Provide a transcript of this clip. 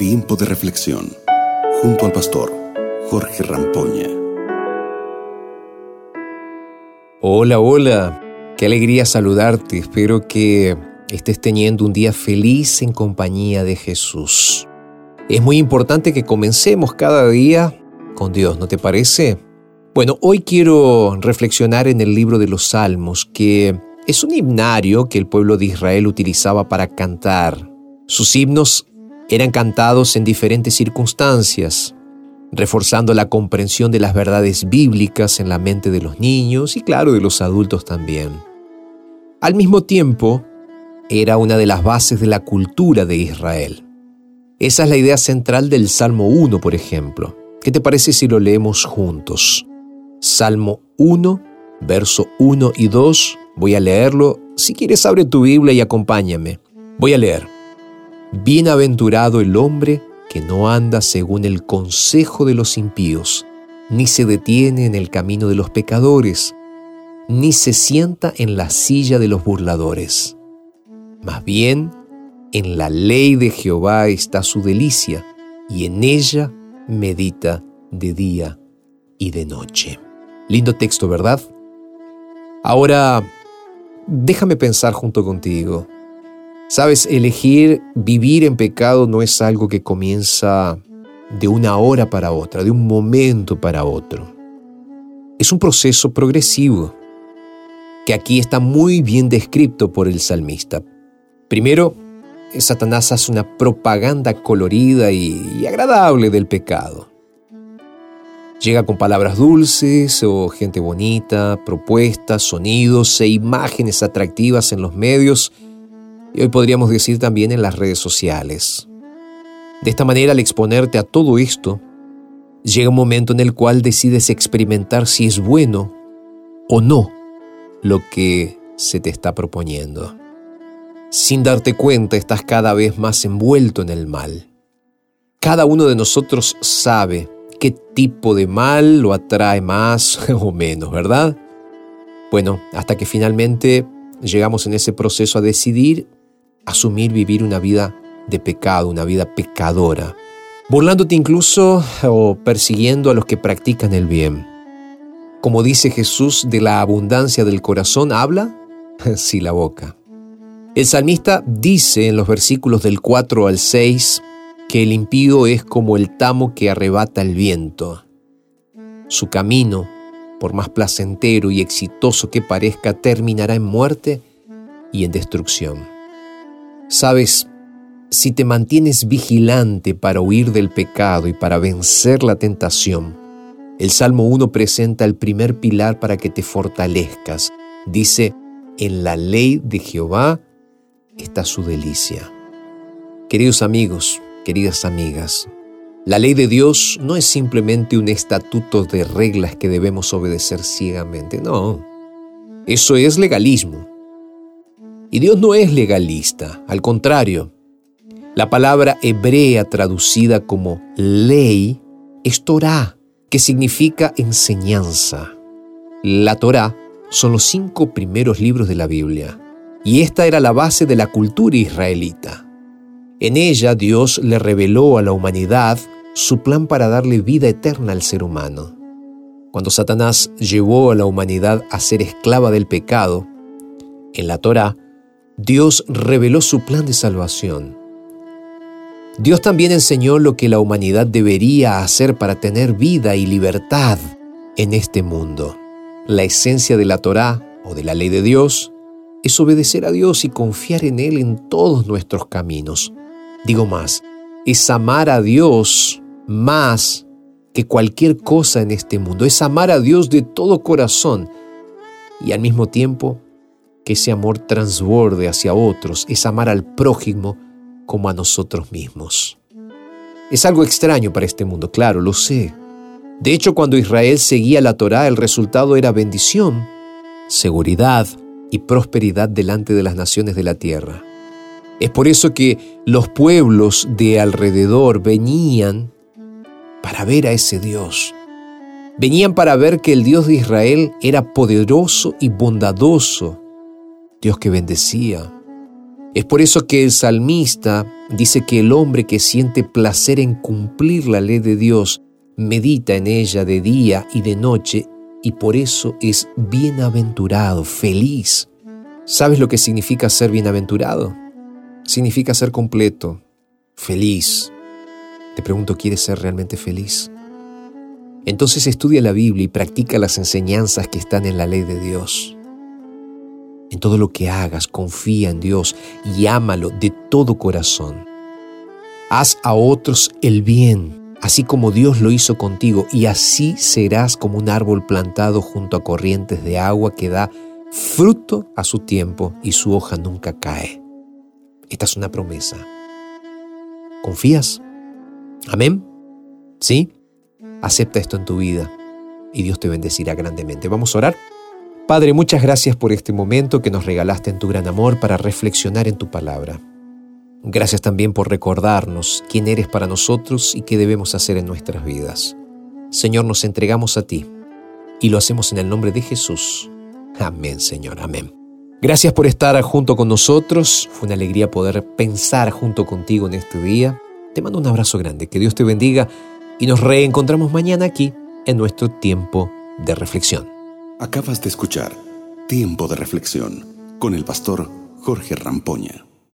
Tiempo de reflexión junto al pastor Jorge Rampoña. Hola, hola. Qué alegría saludarte. Espero que estés teniendo un día feliz en compañía de Jesús. Es muy importante que comencemos cada día con Dios, ¿no te parece? Bueno, hoy quiero reflexionar en el libro de los Salmos, que es un himnario que el pueblo de Israel utilizaba para cantar. Sus himnos eran cantados en diferentes circunstancias, reforzando la comprensión de las verdades bíblicas en la mente de los niños y claro de los adultos también. Al mismo tiempo, era una de las bases de la cultura de Israel. Esa es la idea central del Salmo 1, por ejemplo. ¿Qué te parece si lo leemos juntos? Salmo 1, verso 1 y 2. Voy a leerlo. Si quieres, abre tu Biblia y acompáñame. Voy a leer. Bienaventurado el hombre que no anda según el consejo de los impíos, ni se detiene en el camino de los pecadores, ni se sienta en la silla de los burladores. Más bien, en la ley de Jehová está su delicia, y en ella medita de día y de noche. Lindo texto, ¿verdad? Ahora, déjame pensar junto contigo. Sabes, elegir vivir en pecado no es algo que comienza de una hora para otra, de un momento para otro. Es un proceso progresivo que aquí está muy bien descrito por el salmista. Primero, Satanás hace una propaganda colorida y, agradable del pecado. Llega con palabras dulces o gente bonita, propuestas, sonidos e imágenes atractivas en los medios y hoy podríamos decir también en las redes sociales. De esta manera, al exponerte a todo esto, llega un momento en el cual decides experimentar si es bueno o no lo que se te está proponiendo. Sin darte cuenta, estás cada vez más envuelto en el mal. Cada uno de nosotros sabe qué tipo de mal lo atrae más o menos, ¿verdad? Bueno, hasta que finalmente llegamos en ese proceso a decidir asumir vivir una vida de pecado, una vida pecadora, burlándote incluso o persiguiendo a los que practican el bien. Como dice Jesús, de la abundancia del corazón habla, sí la boca. El salmista dice en los versículos del 4 al 6 que el impío es como el tamo que arrebata el viento. Su camino, por más placentero y exitoso que parezca, terminará en muerte y en destrucción. Sabes, si te mantienes vigilante para huir del pecado y para vencer la tentación, el Salmo 1 presenta el primer pilar para que te fortalezcas. Dice, en la ley de Jehová está su delicia. Queridos amigos, queridas amigas, la ley de Dios no es simplemente un estatuto de reglas que debemos obedecer ciegamente, no. Eso es legalismo. Y Dios no es legalista, al contrario. La palabra hebrea traducida como ley es Torah, que significa enseñanza. La Torah son los cinco primeros libros de la Biblia, y esta era la base de la cultura israelita. En ella Dios le reveló a la humanidad su plan para darle vida eterna al ser humano. Cuando Satanás llevó a la humanidad a ser esclava del pecado, en la Torah Dios reveló su plan de salvación. Dios también enseñó lo que la humanidad debería hacer para tener vida y libertad en este mundo. La esencia de la Torá o de la ley de Dios es obedecer a Dios y confiar en Él en todos nuestros caminos. Digo más, es amar a Dios más que cualquier cosa en este mundo. Es amar a Dios de todo corazón y al mismo tiempo que ese amor transborde hacia otros, es amar al prójimo como a nosotros mismos. Es algo extraño para este mundo, claro, lo sé. De hecho, cuando Israel seguía la Torá, el resultado era bendición, seguridad y prosperidad delante de las naciones de la tierra. Es por eso que los pueblos de alrededor venían para ver a ese Dios. Venían para ver que el Dios de Israel era poderoso y bondadoso Dios que bendecía, Es por eso que el salmista dice que el hombre que siente placer en cumplir la ley de Dios medita en ella de día y de noche y por eso es bienaventurado, feliz. ¿Sabes lo que significa ser bienaventurado? Significa ser completo, feliz. Te pregunto, ¿quieres ser realmente feliz? Entonces estudia la Biblia y practica las enseñanzas que están en la ley de Dios. En todo lo que hagas, confía en Dios y ámalo de todo corazón. Haz a otros el bien, así como Dios lo hizo contigo, y así serás como un árbol plantado junto a corrientes de agua que da fruto a su tiempo y su hoja nunca cae. Esta es una promesa. ¿Confías? Amén. ¿Sí? Acepta esto en tu vida y Dios te bendecirá grandemente. Vamos a orar. Padre, muchas gracias por este momento que nos regalaste en tu gran amor para reflexionar en tu palabra. Gracias también por recordarnos quién eres para nosotros y qué debemos hacer en nuestras vidas. Señor, nos entregamos a ti y lo hacemos en el nombre de Jesús. Amén, Señor, amén. Gracias por estar junto con nosotros. Fue una alegría poder pensar junto contigo en este día. Te mando un abrazo grande, que Dios te bendiga y nos reencontramos mañana aquí en nuestro tiempo de reflexión. Acabas de escuchar Tiempo de Reflexión con el pastor Jorge Rampoña.